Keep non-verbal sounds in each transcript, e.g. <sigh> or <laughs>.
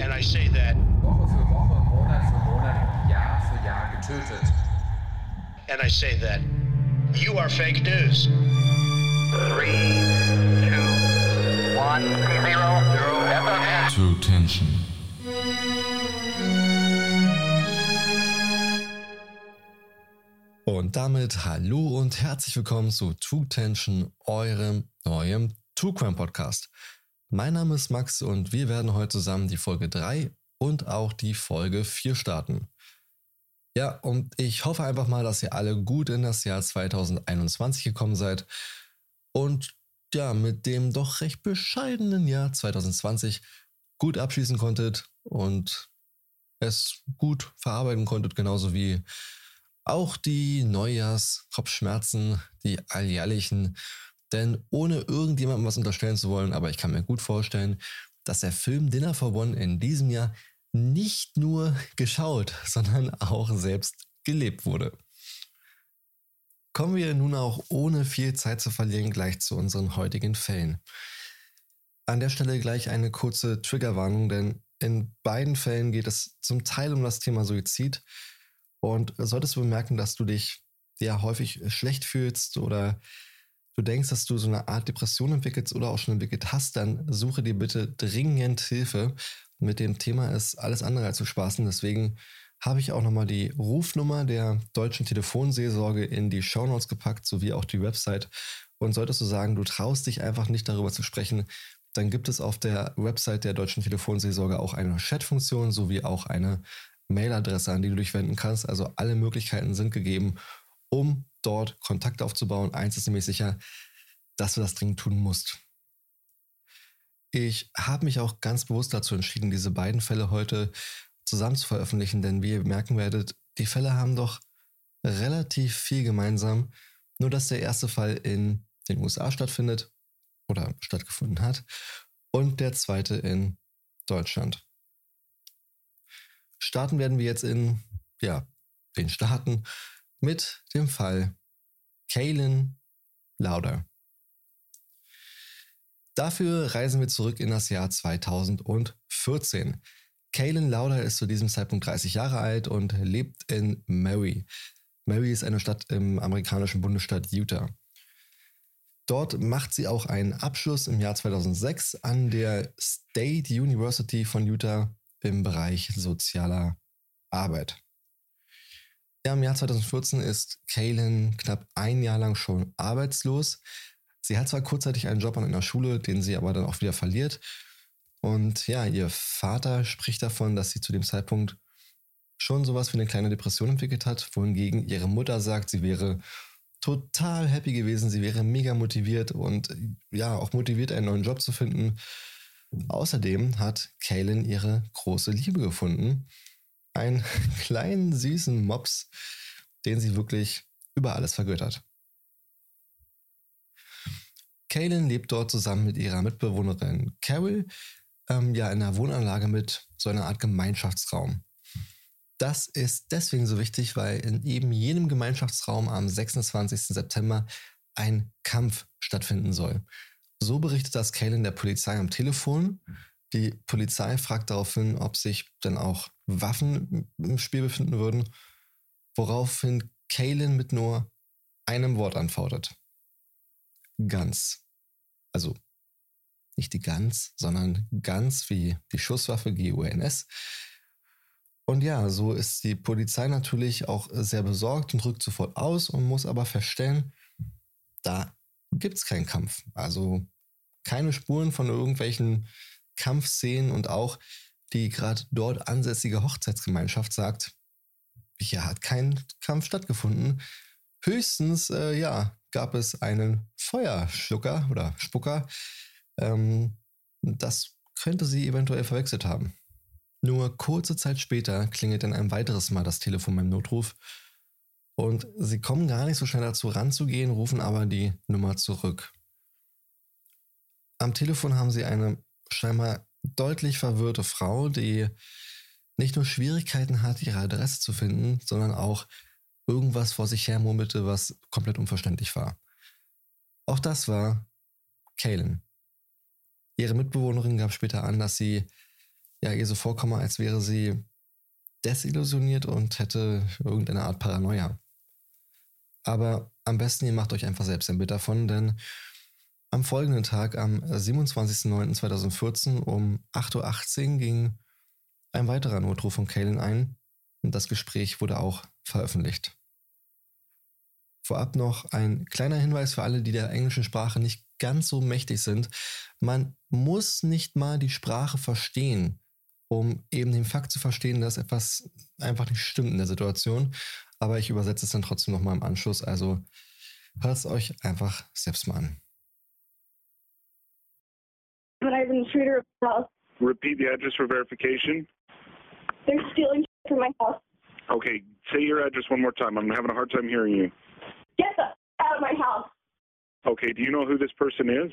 And I say that Woche für Woche, Monat für Monat, Jahr für Jahr getötet. and I say that you are fake news. Three, two, one, zero, zero. True Tension. Und damit hallo und herzlich willkommen zu True Tension, eurem neuen True Crime Podcast. Mein Name ist Max und wir werden heute zusammen die Folge 3 und auch die Folge 4 starten. Ja, und ich hoffe einfach mal, dass ihr alle gut in das Jahr 2021 gekommen seid und ja, mit dem doch recht bescheidenen Jahr 2020 gut abschließen konntet und es gut verarbeiten konntet, genauso wie auch die Neujahrskopfschmerzen, die alljährlichen. Denn ohne irgendjemandem was unterstellen zu wollen, aber ich kann mir gut vorstellen, dass der Film Dinner for One in diesem Jahr nicht nur <laughs> geschaut, sondern auch selbst gelebt wurde. Kommen wir nun auch ohne viel Zeit zu verlieren gleich zu unseren heutigen Fällen. An der Stelle gleich eine kurze Triggerwarnung, denn in beiden Fällen geht es zum Teil um das Thema Suizid und solltest du bemerken, dass du dich ja häufig schlecht fühlst oder du denkst, dass du so eine Art Depression entwickelst oder auch schon entwickelt hast, dann suche dir bitte dringend Hilfe. Mit dem Thema ist alles andere als zu spaßen. Deswegen habe ich auch nochmal die Rufnummer der deutschen Telefonseelsorge in die Shownotes gepackt, sowie auch die Website. Und solltest du sagen, du traust dich einfach nicht darüber zu sprechen, dann gibt es auf der Website der deutschen Telefonseelsorge auch eine Chatfunktion sowie auch eine Mailadresse, an die du dich wenden kannst. Also alle Möglichkeiten sind gegeben, um dort Kontakt aufzubauen. Eins ist nämlich sicher, dass du das dringend tun musst. Ich habe mich auch ganz bewusst dazu entschieden, diese beiden Fälle heute zusammen zu veröffentlichen, denn wie ihr merken werdet, die Fälle haben doch relativ viel gemeinsam. Nur dass der erste Fall in den USA stattfindet oder stattgefunden hat und der zweite in Deutschland. Starten werden wir jetzt in ja, den Staaten mit dem Fall Kalen Lauder. Dafür reisen wir zurück in das Jahr 2014. Kalen Lauder ist zu diesem Zeitpunkt 30 Jahre alt und lebt in Mary. Mary ist eine Stadt im amerikanischen Bundesstaat Utah. Dort macht sie auch einen Abschluss im Jahr 2006 an der State University von Utah im Bereich sozialer Arbeit. Ja, Im Jahr 2014 ist Kaylin knapp ein Jahr lang schon arbeitslos. Sie hat zwar kurzzeitig einen Job an einer Schule, den sie aber dann auch wieder verliert. Und ja, ihr Vater spricht davon, dass sie zu dem Zeitpunkt schon sowas wie eine kleine Depression entwickelt hat, wohingegen ihre Mutter sagt, sie wäre total happy gewesen, sie wäre mega motiviert und ja, auch motiviert, einen neuen Job zu finden. Außerdem hat Kaylin ihre große Liebe gefunden. Einen <laughs> kleinen, süßen Mops, den sie wirklich über alles vergöttert. Kaylin lebt dort zusammen mit ihrer Mitbewohnerin Carol, ähm, ja, in einer Wohnanlage mit so einer Art Gemeinschaftsraum. Das ist deswegen so wichtig, weil in eben jenem Gemeinschaftsraum am 26. September ein Kampf stattfinden soll. So berichtet das Kaylin der Polizei am Telefon. Die Polizei fragt daraufhin, ob sich dann auch Waffen im Spiel befinden würden, woraufhin Kaylin mit nur einem Wort antwortet. Ganz. Also nicht die Gans, sondern ganz wie die Schusswaffe GUNS. Und ja, so ist die Polizei natürlich auch sehr besorgt und rückt sofort aus und muss aber feststellen, da gibt es keinen Kampf. Also keine Spuren von irgendwelchen Kampfszenen und auch die gerade dort ansässige Hochzeitsgemeinschaft sagt, hier hat kein Kampf stattgefunden. Höchstens, äh, ja, gab es einen Feuerschlucker oder Spucker. Ähm, das könnte sie eventuell verwechselt haben. Nur kurze Zeit später klingelt dann ein weiteres Mal das Telefon beim Notruf und sie kommen gar nicht so schnell dazu ranzugehen, rufen aber die Nummer zurück. Am Telefon haben sie eine scheinbar deutlich verwirrte Frau, die nicht nur Schwierigkeiten hat, ihre Adresse zu finden, sondern auch irgendwas vor sich her murmelte, was komplett unverständlich war. Auch das war Kaylin. Ihre Mitbewohnerin gab später an, dass sie ja ihr so vorkomme, als wäre sie desillusioniert und hätte irgendeine Art Paranoia. Aber am besten ihr macht euch einfach selbst ein Bild davon, denn am folgenden Tag, am 27.09.2014 um 8.18 Uhr ging ein weiterer Notruf von Kalen ein und das Gespräch wurde auch veröffentlicht. Vorab noch ein kleiner Hinweis für alle, die der englischen Sprache nicht ganz so mächtig sind. Man muss nicht mal die Sprache verstehen, um eben den Fakt zu verstehen, dass etwas einfach nicht stimmt in der Situation. Aber ich übersetze es dann trotzdem nochmal im Anschluss. Also hört es euch einfach selbst mal an. When I was in the shooter house. Repeat the address for verification. They're stealing from my house. Okay, say your address one more time. I'm having a hard time hearing you. Get the out of my house. Okay, do you know who this person is?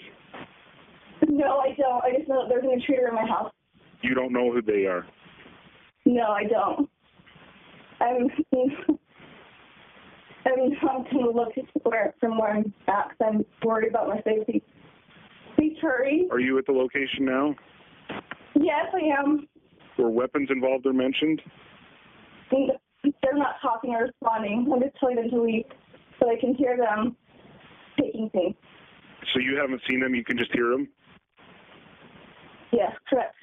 No, I don't. I just know that there's an intruder in my house. You don't know who they are. No, I don't. I'm <laughs> I'm not going to look where, from where I'm at 'cause I'm worried about my safety. Please hurry. Are you at the location now? Yes, I am. Were weapons involved or mentioned? They're not talking or responding. I'm just telling them to leave so I can hear them taking things. So you haven't seen them, you can just hear them? Yes, correct.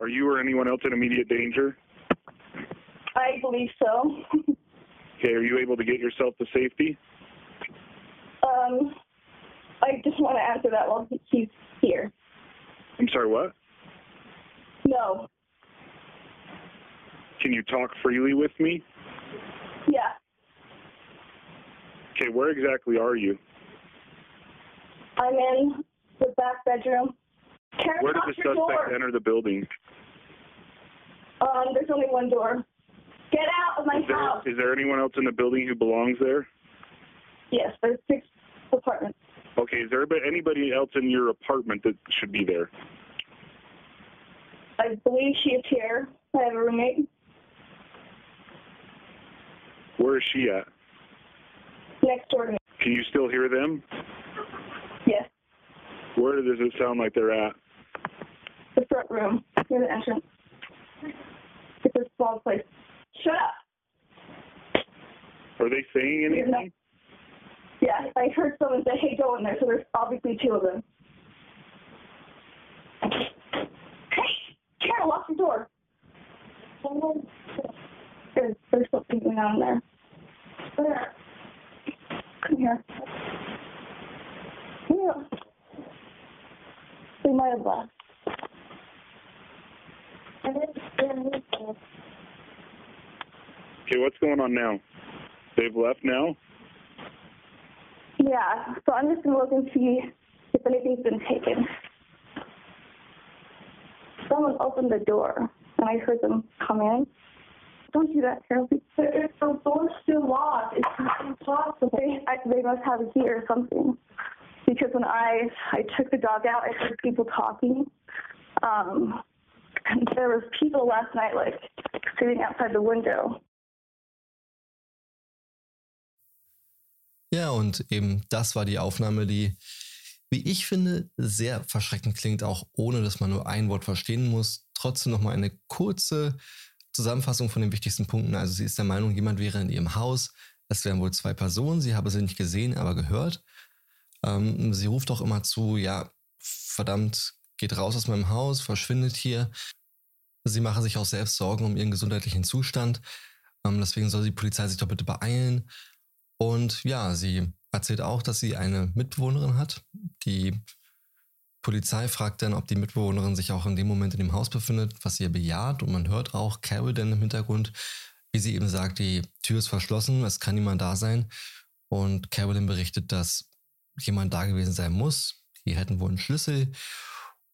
Are you or anyone else in immediate danger? I believe so. <laughs> Okay, are you able to get yourself to safety? um, I just want to answer that while he's here. I'm sorry, what? No. Can you talk freely with me? Yeah. Okay, where exactly are you? I'm in the back bedroom. Karen, Where did the suspect door. enter the building? Um, there's only one door. Get out of my Is there, house. is there anyone else in the building who belongs there? Yes, there's six apartments. Okay, is there anybody- anybody else in your apartment that should be there? I believe she is here. I have a roommate Where is she at? next door to me. Can you still hear them? Yes, Where does it sound like they're at? the front room near the entrance. It's a small place. Shut up. Are they saying anything? Yeah, I heard someone say, "Hey, go in there." So there's obviously two of them. Hey, Karen, lock the door. There's, there's something going on there. There. Come here. Yeah. They might have left. Okay, what's going on now? They've left now? Yeah, so I'm just gonna look and see if anything's been taken. Someone opened the door, and I heard them come in. Don't do that, Carol. If the door's still locked, it's impossible. They, I, they must have a key or something. Because when I I took the dog out, I heard people talking. Um, and there was people last night, like sitting outside the window. Ja, und eben das war die Aufnahme, die, wie ich finde, sehr verschreckend klingt, auch ohne dass man nur ein Wort verstehen muss. Trotzdem nochmal eine kurze Zusammenfassung von den wichtigsten Punkten. Also sie ist der Meinung, jemand wäre in ihrem Haus. Es wären wohl zwei Personen. Sie habe sie nicht gesehen, aber gehört. Ähm, sie ruft auch immer zu, ja, verdammt, geht raus aus meinem Haus, verschwindet hier. Sie mache sich auch selbst Sorgen um ihren gesundheitlichen Zustand. Ähm, deswegen soll die Polizei sich doch bitte beeilen. Und ja, sie erzählt auch, dass sie eine Mitbewohnerin hat. Die Polizei fragt dann, ob die Mitbewohnerin sich auch in dem Moment in dem Haus befindet, was sie bejaht. Und man hört auch Carol dann im Hintergrund, wie sie eben sagt, die Tür ist verschlossen, es kann niemand da sein. Und Carolyn berichtet, dass jemand da gewesen sein muss. Die hätten wohl einen Schlüssel.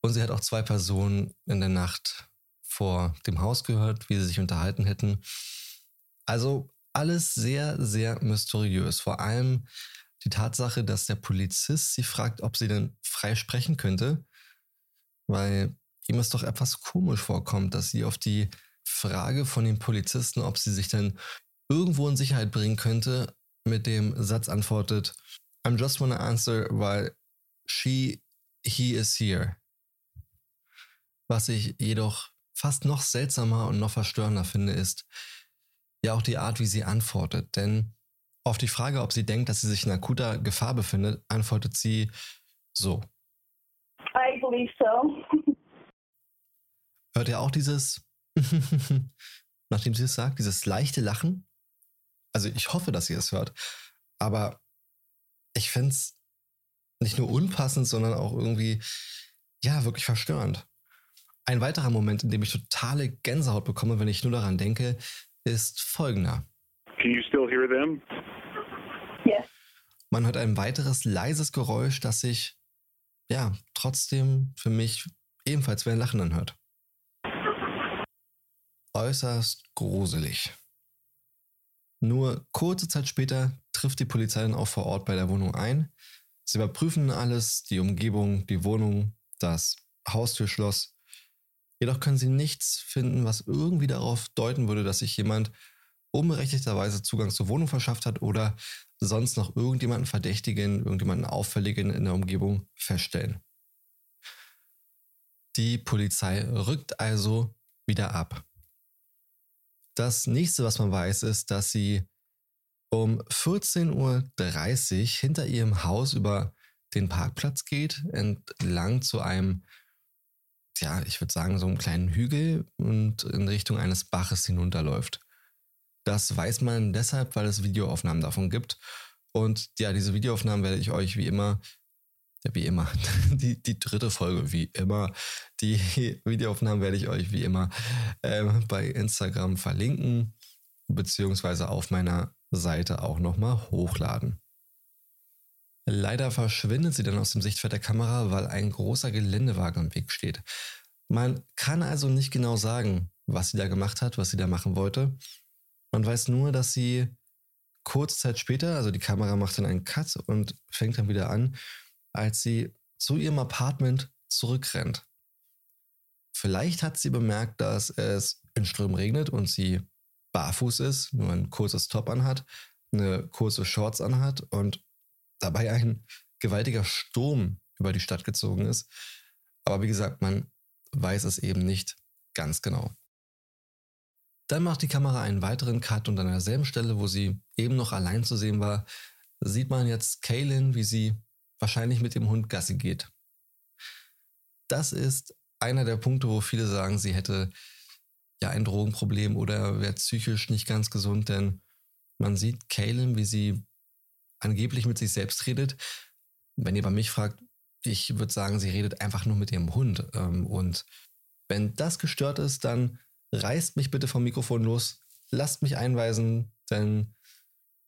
Und sie hat auch zwei Personen in der Nacht vor dem Haus gehört, wie sie sich unterhalten hätten. Also alles sehr, sehr mysteriös. Vor allem die Tatsache, dass der Polizist sie fragt, ob sie denn frei sprechen könnte, weil ihm es doch etwas komisch vorkommt, dass sie auf die Frage von dem Polizisten, ob sie sich denn irgendwo in Sicherheit bringen könnte, mit dem Satz antwortet, I'm just wanna answer while she, he is here. Was ich jedoch fast noch seltsamer und noch verstörender finde, ist ja auch die Art, wie sie antwortet. Denn auf die Frage, ob sie denkt, dass sie sich in akuter Gefahr befindet, antwortet sie so. I believe so. <laughs> Hört ihr auch dieses, <laughs> nachdem sie es sagt, dieses leichte Lachen? Also ich hoffe, dass ihr es hört. Aber ich fände es nicht nur unpassend, sondern auch irgendwie, ja, wirklich verstörend. Ein weiterer Moment, in dem ich totale Gänsehaut bekomme, wenn ich nur daran denke, ist folgender. Can you still hear them? Yes. Man hört ein weiteres leises Geräusch, das sich, ja, trotzdem für mich ebenfalls wie ein Lachen anhört. Äußerst gruselig. Nur kurze Zeit später trifft die Polizei dann auch vor Ort bei der Wohnung ein. Sie überprüfen alles, die Umgebung, die Wohnung, das Haustürschloss. Jedoch können sie nichts finden, was irgendwie darauf deuten würde, dass sich jemand unberechtigterweise Zugang zur Wohnung verschafft hat oder sonst noch irgendjemanden verdächtigen, irgendjemanden auffälligen in der Umgebung feststellen. Die Polizei rückt also wieder ab. Das nächste, was man weiß, ist, dass sie um 14.30 Uhr hinter ihrem Haus über den Parkplatz geht, entlang zu einem, ja, ich würde sagen, so einem kleinen Hügel und in Richtung eines Baches hinunterläuft. Das weiß man deshalb, weil es Videoaufnahmen davon gibt. Und ja, diese Videoaufnahmen werde ich euch wie immer, wie immer, <laughs> die, die dritte Folge, wie immer, die <laughs> Videoaufnahmen werde ich euch wie immer äh, bei Instagram verlinken, beziehungsweise auf meiner Seite auch nochmal hochladen. Leider verschwindet sie dann aus dem Sichtfeld der Kamera, weil ein großer Geländewagen im Weg steht. Man kann also nicht genau sagen, was sie da gemacht hat, was sie da machen wollte. Man weiß nur, dass sie kurze Zeit später, also die Kamera macht dann einen Cut und fängt dann wieder an, als sie zu ihrem Apartment zurückrennt. Vielleicht hat sie bemerkt, dass es in Strömen regnet und sie barfuß ist, nur ein kurzes Top anhat, eine kurze Shorts anhat und dabei ein gewaltiger Sturm über die Stadt gezogen ist. Aber wie gesagt, man weiß es eben nicht ganz genau. Dann macht die Kamera einen weiteren Cut und an derselben Stelle, wo sie eben noch allein zu sehen war, sieht man jetzt Kaylin, wie sie wahrscheinlich mit dem Hund Gassi geht. Das ist einer der Punkte, wo viele sagen, sie hätte ja ein Drogenproblem oder wäre psychisch nicht ganz gesund, denn man sieht Kaylin, wie sie angeblich mit sich selbst redet. Wenn ihr bei mich fragt, ich würde sagen, sie redet einfach nur mit ihrem Hund. Ähm, und wenn das gestört ist, dann reißt mich bitte vom Mikrofon los, lasst mich einweisen, denn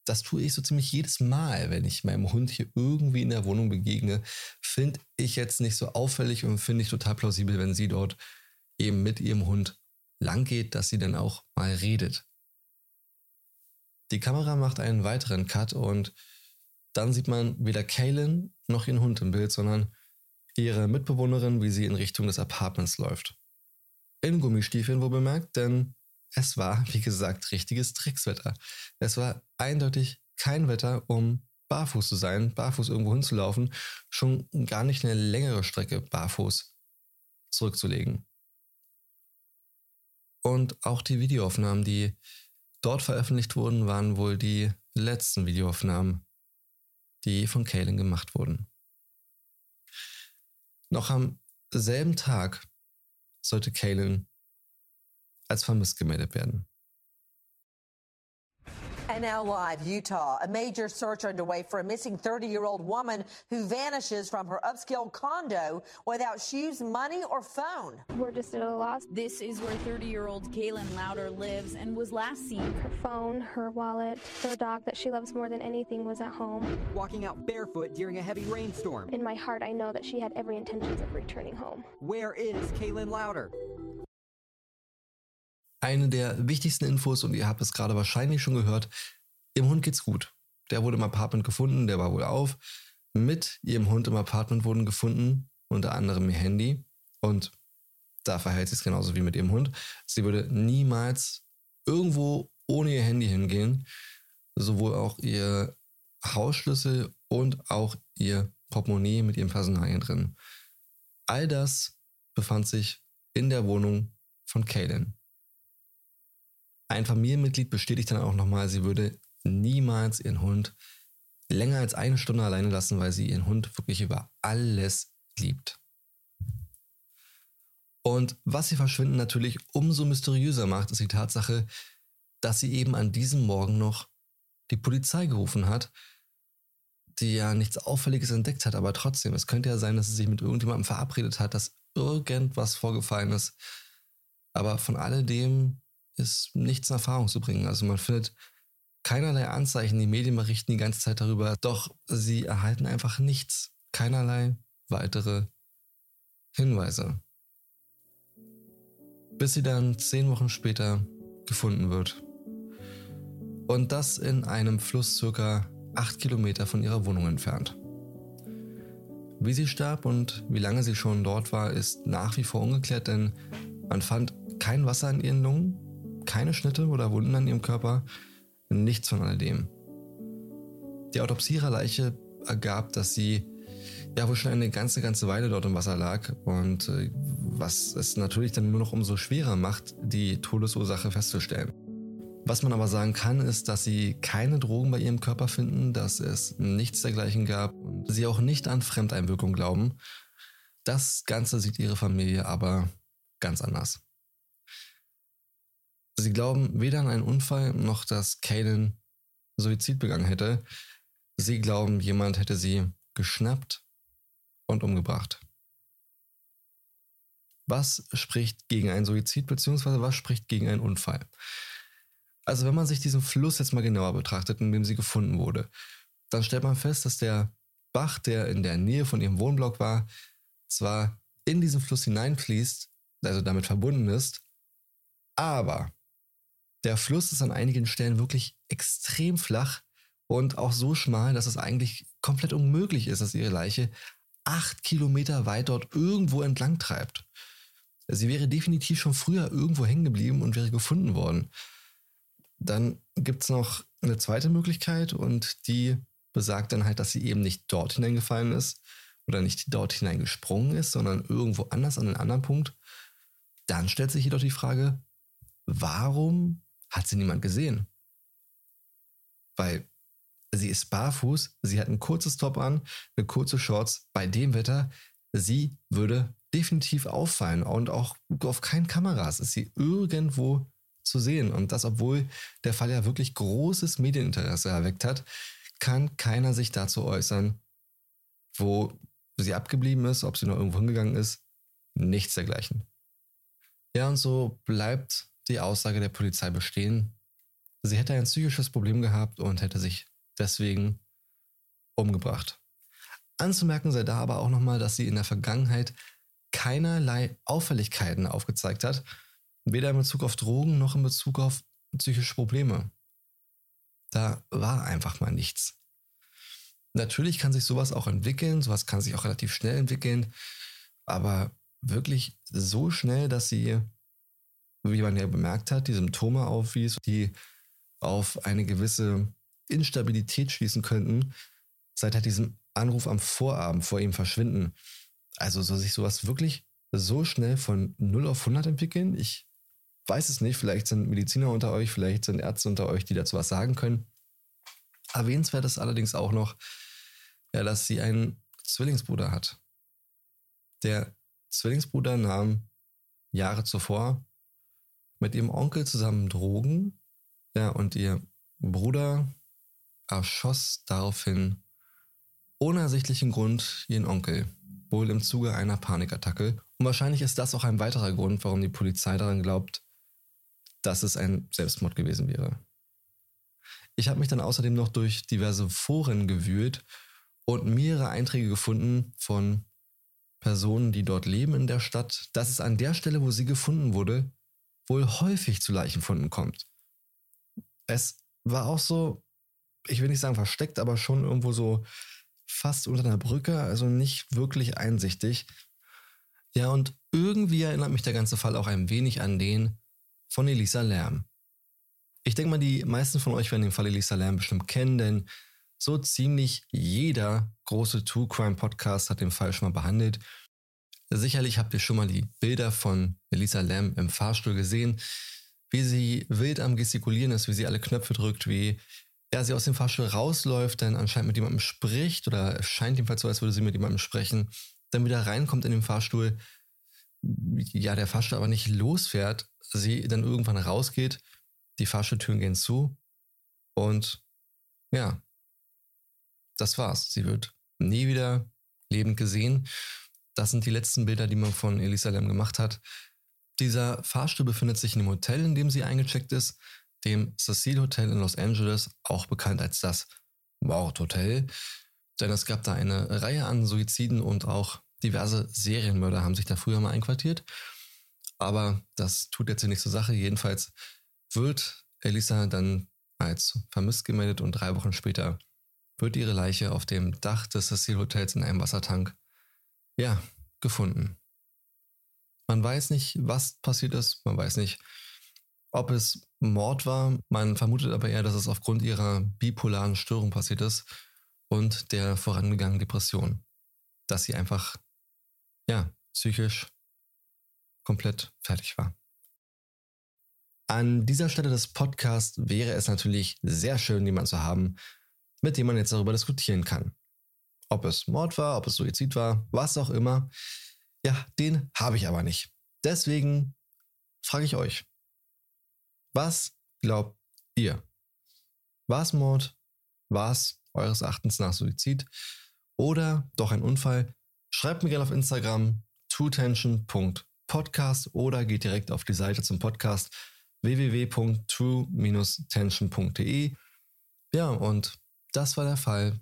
das tue ich so ziemlich jedes Mal, wenn ich meinem Hund hier irgendwie in der Wohnung begegne. Finde ich jetzt nicht so auffällig und finde ich total plausibel, wenn sie dort eben mit ihrem Hund lang geht, dass sie dann auch mal redet. Die Kamera macht einen weiteren Cut und dann sieht man weder Kaylin noch ihren Hund im Bild, sondern ihre Mitbewohnerin, wie sie in Richtung des Apartments läuft. In Gummistiefeln wohl bemerkt, denn es war, wie gesagt, richtiges Trickswetter. Es war eindeutig kein Wetter, um barfuß zu sein, barfuß irgendwo hinzulaufen, schon gar nicht eine längere Strecke barfuß zurückzulegen. Und auch die Videoaufnahmen, die dort veröffentlicht wurden, waren wohl die letzten Videoaufnahmen, die von Kaylin gemacht wurden. Noch am selben Tag sollte Kaylin als vermisst gemeldet werden. And now live, Utah. A major search underway for a missing 30-year-old woman who vanishes from her upscale condo without shoes, money, or phone. We're just at a loss. This is where 30-year-old Kaylin Louder lives and was last seen. Her phone, her wallet, her dog that she loves more than anything was at home. Walking out barefoot during a heavy rainstorm. In my heart, I know that she had every intentions of returning home. Where is Kaylin Louder? Eine der wichtigsten Infos, und ihr habt es gerade wahrscheinlich schon gehört, ihrem Hund geht's gut. Der wurde im Apartment gefunden, der war wohl auf. Mit ihrem Hund im Apartment wurden gefunden, unter anderem ihr Handy. Und da verhält sie es genauso wie mit ihrem Hund. Sie würde niemals irgendwo ohne ihr Handy hingehen. Sowohl auch ihr Hausschlüssel und auch ihr Portemonnaie mit ihren Personalien drin. All das befand sich in der Wohnung von Kaylin. Ein Familienmitglied bestätigt dann auch nochmal, sie würde niemals ihren Hund länger als eine Stunde alleine lassen, weil sie ihren Hund wirklich über alles liebt. Und was ihr Verschwinden natürlich umso mysteriöser macht, ist die Tatsache, dass sie eben an diesem Morgen noch die Polizei gerufen hat, die ja nichts Auffälliges entdeckt hat, aber trotzdem, es könnte ja sein, dass sie sich mit irgendjemandem verabredet hat, dass irgendwas vorgefallen ist. Aber von alledem ist nichts in Erfahrung zu bringen. Also man findet keinerlei Anzeichen, die Medien berichten die ganze Zeit darüber, doch sie erhalten einfach nichts, keinerlei weitere Hinweise. Bis sie dann zehn Wochen später gefunden wird. Und das in einem Fluss circa acht Kilometer von ihrer Wohnung entfernt. Wie sie starb und wie lange sie schon dort war, ist nach wie vor ungeklärt, denn man fand kein Wasser in ihren Lungen, keine Schnitte oder Wunden an ihrem Körper, nichts von alledem. Die Autopsie ihrer Leiche ergab, dass sie ja wohl schon eine ganze, ganze Weile dort im Wasser lag und äh, was es natürlich dann nur noch umso schwerer macht, die Todesursache festzustellen. Was man aber sagen kann, ist, dass sie keine Drogen bei ihrem Körper finden, dass es nichts dergleichen gab und sie auch nicht an Fremdeinwirkung glauben. Das Ganze sieht ihre Familie aber ganz anders. Sie glauben weder an einen Unfall noch, dass Kaden Suizid begangen hätte. Sie glauben, jemand hätte sie geschnappt und umgebracht. Was spricht gegen einen Suizid bzw. was spricht gegen einen Unfall? Also wenn man sich diesen Fluss jetzt mal genauer betrachtet, in dem sie gefunden wurde, dann stellt man fest, dass der Bach, der in der Nähe von ihrem Wohnblock war, zwar in diesen Fluss hineinfließt, also damit verbunden ist, aber der Fluss ist an einigen Stellen wirklich extrem flach und auch so schmal, dass es eigentlich komplett unmöglich ist, dass ihre Leiche acht Kilometer weit dort irgendwo entlang treibt. Sie wäre definitiv schon früher irgendwo hängen geblieben und wäre gefunden worden. Dann gibt es noch eine zweite Möglichkeit und die besagt dann halt, dass sie eben nicht dort hineingefallen ist oder nicht dort hineingesprungen ist, sondern irgendwo anders an einen anderen Punkt. Dann stellt sich jedoch die Frage, warum hat sie niemand gesehen? Weil sie ist barfuß, sie hat ein kurzes Top an, eine kurze Shorts. Bei dem Wetter, sie würde definitiv auffallen und auch auf keinen Kameras ist sie irgendwo zu sehen. Und das, obwohl der Fall ja wirklich großes Medieninteresse erweckt hat, kann keiner sich dazu äußern, wo sie abgeblieben ist, ob sie noch irgendwo hingegangen ist. Nichts dergleichen. Ja, und so bleibt die Aussage der Polizei bestehen. Sie hätte ein psychisches Problem gehabt und hätte sich deswegen umgebracht. Anzumerken sei da aber auch nochmal, dass sie in der Vergangenheit keinerlei Auffälligkeiten aufgezeigt hat Weder in Bezug auf Drogen noch in Bezug auf psychische Probleme. Da war einfach mal nichts. Natürlich kann sich sowas auch entwickeln, sowas kann sich auch relativ schnell entwickeln, aber wirklich so schnell, dass sie, wie man ja bemerkt hat, die Symptome aufwies, die auf eine gewisse Instabilität schließen könnten, seit halt diesem Anruf am Vorabend vor ihm verschwinden. Also soll sich sowas wirklich so schnell von 0 auf 100 entwickeln? Ich weiß es nicht, vielleicht sind Mediziner unter euch, vielleicht sind Ärzte unter euch, die dazu was sagen können. Erwähnenswert ist allerdings auch noch, ja, dass sie einen Zwillingsbruder hat. Der Zwillingsbruder nahm Jahre zuvor mit ihrem Onkel zusammen Drogen, ja, und ihr Bruder erschoss daraufhin ohne ersichtlichen Grund ihren Onkel, wohl im Zuge einer Panikattacke. Und wahrscheinlich ist das auch ein weiterer Grund, warum die Polizei daran glaubt, dass es ein Selbstmord gewesen wäre. Ich habe mich dann außerdem noch durch diverse Foren gewühlt und mehrere Einträge gefunden von Personen, die dort leben in der Stadt, dass es an der Stelle, wo sie gefunden wurde, wohl häufig zu Leichenfunden kommt. Es war auch so, ich will nicht sagen versteckt, aber schon irgendwo so fast unter einer Brücke, also nicht wirklich einsichtig. Ja, und irgendwie erinnert mich der ganze Fall auch ein wenig an den, von Elisa Lamb. Ich denke mal, die meisten von euch werden den Fall Elisa Lamb bestimmt kennen, denn so ziemlich jeder große True Crime Podcast hat den Fall schon mal behandelt. Sicherlich habt ihr schon mal die Bilder von Elisa Lam im Fahrstuhl gesehen, wie sie wild am Gestikulieren ist, wie sie alle Knöpfe drückt, wie ja, sie aus dem Fahrstuhl rausläuft, dann anscheinend mit jemandem spricht oder scheint jedenfalls so, als würde sie mit jemandem sprechen, dann wieder reinkommt in den Fahrstuhl, ja, der Fahrstuhl aber nicht losfährt, sie dann irgendwann rausgeht, die Fahrstuhltüren gehen zu und ja, das war's. Sie wird nie wieder lebend gesehen. Das sind die letzten Bilder, die man von Elisa Lam gemacht hat. Dieser Fahrstuhl befindet sich in dem Hotel, in dem sie eingecheckt ist, dem Cecil Hotel in Los Angeles, auch bekannt als das Mordhotel. Denn es gab da eine Reihe an Suiziden und auch diverse Serienmörder haben sich da früher mal einquartiert. Aber das tut jetzt nicht zur Sache. Jedenfalls wird Elisa dann als vermisst gemeldet und drei Wochen später wird ihre Leiche auf dem Dach des Cecil Hotels in einem Wassertank, ja, gefunden. Man weiß nicht, was passiert ist, man weiß nicht, ob es Mord war, man vermutet aber eher, dass es aufgrund ihrer bipolaren Störung passiert ist und der vorangegangenen Depression. Dass sie einfach, ja, psychisch komplett fertig war. An dieser Stelle des Podcasts wäre es natürlich sehr schön, jemanden zu haben, mit dem man jetzt darüber diskutieren kann. Ob es Mord war, ob es Suizid war, was auch immer. Ja, den habe ich aber nicht. Deswegen frage ich euch, was glaubt ihr? War es Mord? War es eures Erachtens nach Suizid? Oder doch ein Unfall? Schreibt mir gerne auf Instagram truetension.podcast oder geht direkt auf die Seite zum Podcast www.true-tension.de. Ja, und das war der Fall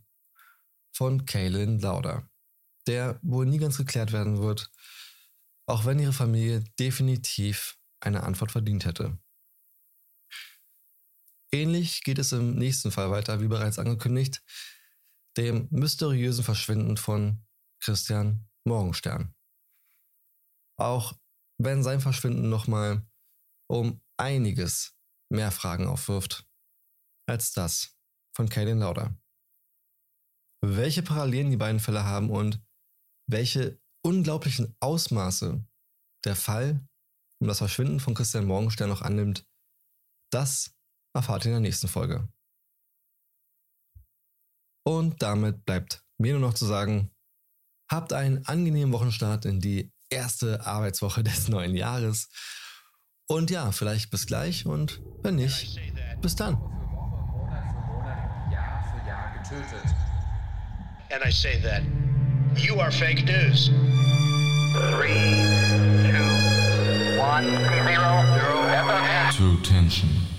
von Kaylin Lauder, der wohl nie ganz geklärt werden wird, auch wenn ihre Familie definitiv eine Antwort verdient hätte. Ähnlich geht es im nächsten Fall weiter, wie bereits angekündigt, dem mysteriösen Verschwinden von Christian Morgenstern. Auch wenn sein Verschwinden nochmal um einiges mehr Fragen aufwirft als das von Kaylin Lauder. Welche Parallelen die beiden Fälle haben und welche unglaublichen Ausmaße der Fall um das Verschwinden von Christian Morgenstern noch annimmt, das erfahrt ihr in der nächsten Folge. Und damit bleibt mir nur noch zu sagen, habt einen angenehmen Wochenstart in die erste Arbeitswoche <laughs> des neuen Jahres. Und ja, vielleicht bis gleich und wenn nicht, bis dann. And I say that you are fake news. Three, two, one, zero, zero, True Tension. F